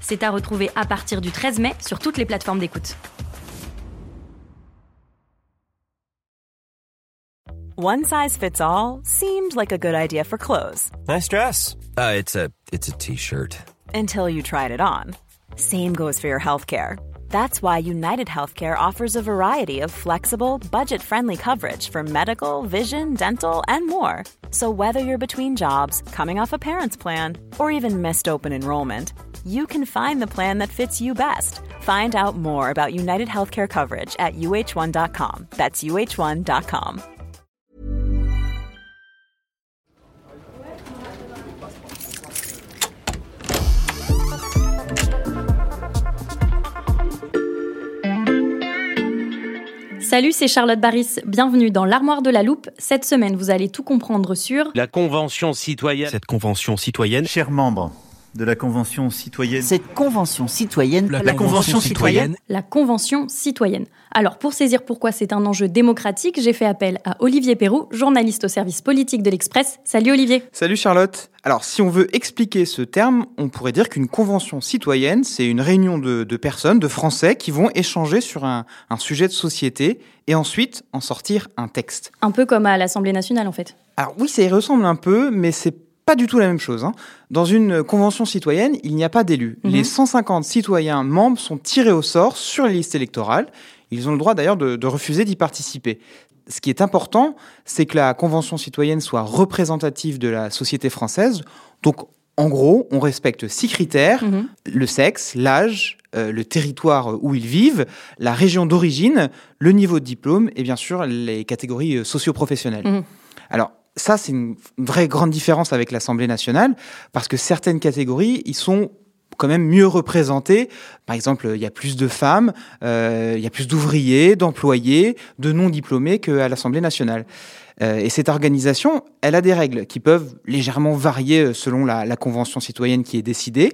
C'est à retrouver à partir du 13 mai sur toutes les plateformes d'écoute. One size fits all seemed like a good idea for clothes. Nice dress. Uh, it's a it's a t-shirt. Until you tried it on. Same goes for your healthcare. That's why United Healthcare offers a variety of flexible, budget-friendly coverage for medical, vision, dental, and more. So whether you're between jobs, coming off a parent's plan, or even missed open enrollment, you can find the plan that fits you best. Find out more about United Healthcare coverage at uh1.com. That's uh1.com. Salut, c'est Charlotte Baris. Bienvenue dans l'Armoire de la Loupe. Cette semaine, vous allez tout comprendre sur La Convention citoyenne. Cette convention citoyenne. Chers membres de la Convention citoyenne. Cette convention citoyenne. La, convention, citoyenne. la Convention citoyenne. Alors, pour saisir pourquoi c'est un enjeu démocratique, j'ai fait appel à Olivier Perrou, journaliste au service politique de l'Express. Salut Olivier. Salut Charlotte. Alors, si on veut expliquer ce terme, on pourrait dire qu'une convention citoyenne, c'est une réunion de, de, personnes, de Français, qui vont échanger sur un, un sujet de société et ensuite en sortir un texte. Un peu comme à l'Assemblée nationale, en fait. Alors oui, ça y ressemble un peu, mais c'est pas du tout la même chose. Hein. Dans une convention citoyenne, il n'y a pas d'élus. Mhm. Les 150 citoyens membres sont tirés au sort sur les listes électorales. Ils ont le droit d'ailleurs de, de refuser d'y participer. Ce qui est important, c'est que la convention citoyenne soit représentative de la société française. Donc, en gros, on respecte six critères Mhm. le sexe, l'âge, euh, le territoire où ils vivent, la région d'origine, le niveau de diplôme et bien sûr les catégories euh, socio-professionnelles. Mhm. Alors, ça, c'est une vraie grande différence avec l'Assemblée nationale, parce que certaines catégories, ils sont quand même mieux représentées. Par exemple, il y a plus de femmes, euh, il y a plus d'ouvriers, d'employés, de non-diplômés qu'à l'Assemblée nationale. Euh, et cette organisation, elle a des règles qui peuvent légèrement varier euh, selon la, convention citoyenne qui est décidée.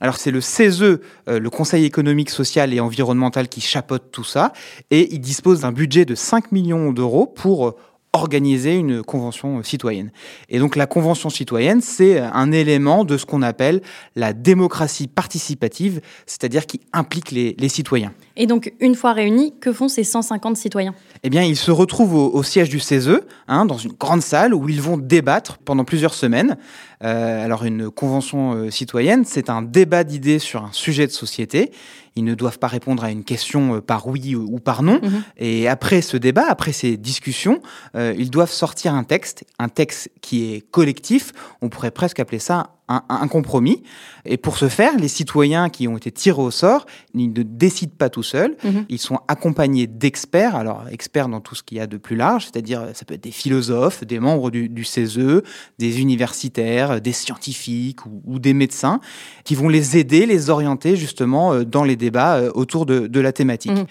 Alors c'est le CESE, le Conseil économique, social et environnemental, qui chapeaute tout ça, et il dispose d'un budget de 5 millions d'euros pour organiser une convention euh, citoyenne. Et donc la convention citoyenne, c'est un élément de ce qu'on appelle la démocratie participative, c'est-à-dire qui implique les, les citoyens. Et donc, une fois réunis, que font ces 150 citoyens? Eh bien, ils se retrouvent au, au siège du CESE, hein, dans une grande salle où ils vont débattre pendant plusieurs semaines. Euh, alors, une convention euh, citoyenne, c'est un débat d'idées sur un sujet de société. Ils ne doivent pas répondre à une question euh, par oui ou, par non. Mhm. Et après ce débat, après ces discussions, euh, ils doivent sortir un texte, un texte qui est collectif. On pourrait presque appeler ça un, un compromis. Et pour ce faire, les citoyens qui ont été tirés au sort, ils ne décident pas tout seuls. Mhm. Ils sont accompagnés d'experts, alors experts dans tout ce qu'il y a de plus large, c'est-à-dire ça peut être des philosophes, des membres du, du CESE, des universitaires, des scientifiques ou, ou des médecins, qui vont les aider, les orienter justement euh, dans les débats euh, autour de, de la thématique. Mhm.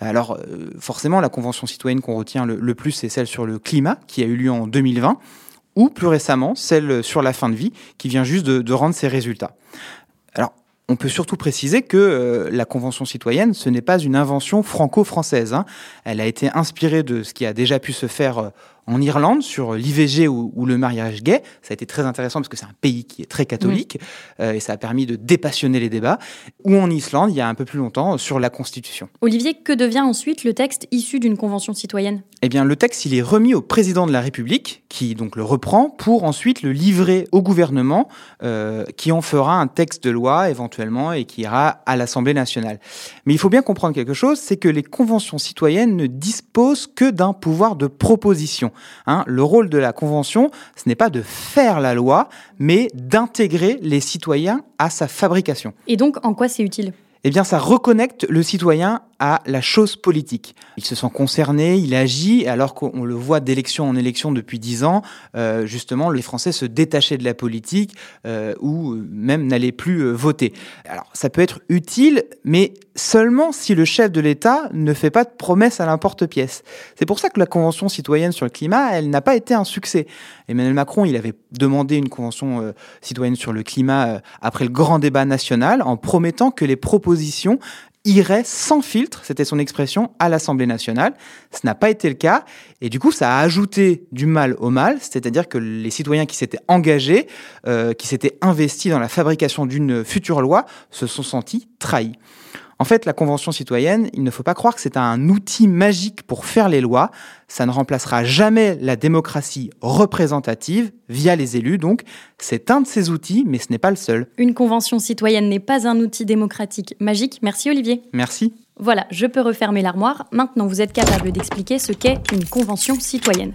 Alors, euh, forcément, la convention citoyenne qu'on retient le, le plus, c'est celle sur le climat, qui a eu lieu en 2020, ou plus récemment, celle sur la fin de vie, qui vient juste de, rendre ses résultats. Alors, on peut surtout préciser que euh, la Convention citoyenne, ce n'est pas une invention franco-française. hein. Elle a été inspirée de ce qui a déjà pu se faire euh, en Irlande sur l'IVG ou, ou le mariage gay. Ça a été très intéressant parce que c'est un pays qui est très catholique euh, et ça a permis de dépassionner les débats. Ou en Islande, il y a un peu plus longtemps, sur la Constitution. Olivier, que devient ensuite le texte issu d'une convention citoyenne? Eh bien, le texte, il est remis au président de la République, qui donc le reprend pour ensuite le livrer au gouvernement, euh, qui en fera un texte de loi éventuellement et qui ira à l'Assemblée nationale. Mais il faut bien comprendre quelque chose, c'est que les conventions citoyennes ne disposent que d'un pouvoir de proposition. Hein, le rôle de la convention, ce n'est pas de faire la loi, mais d'intégrer les citoyens à sa fabrication. Et donc, en quoi c'est utile? Eh bien ça reconnecte le citoyen à la chose politique. Il se sent concerné, il agit, alors qu'on le voit d'élection en élection depuis dix ans, euh, justement, les Français se détachaient de la politique euh, ou même n'allaient plus euh, voter. Alors ça peut être utile, mais seulement si le chef de l'État ne fait pas de promesses à l'importe-pièce. C'est pour ça que la Convention citoyenne sur le climat, elle n'a pas été un succès. Emmanuel Macron, il avait demandé une Convention citoyenne sur le climat après le grand débat national en promettant que les propositions irait sans filtre, c'était son expression, à l'Assemblée nationale. Ce n'a pas été le cas. Et du coup, ça a ajouté du mal au mal, c'est-à-dire que les citoyens qui s'étaient engagés, euh, qui s'étaient investis dans la fabrication d'une future loi, se sont sentis trahis. En fait, la Convention citoyenne, il ne faut pas croire que c'est un outil magique pour faire les lois. Ça ne remplacera jamais la démocratie représentative via les élus. Donc, c'est un de ces outils, mais ce n'est pas le seul. Une Convention citoyenne n'est pas un outil démocratique magique. Merci Olivier. Merci. Voilà, je peux refermer l'armoire. Maintenant, vous êtes capable d'expliquer ce qu'est une Convention citoyenne.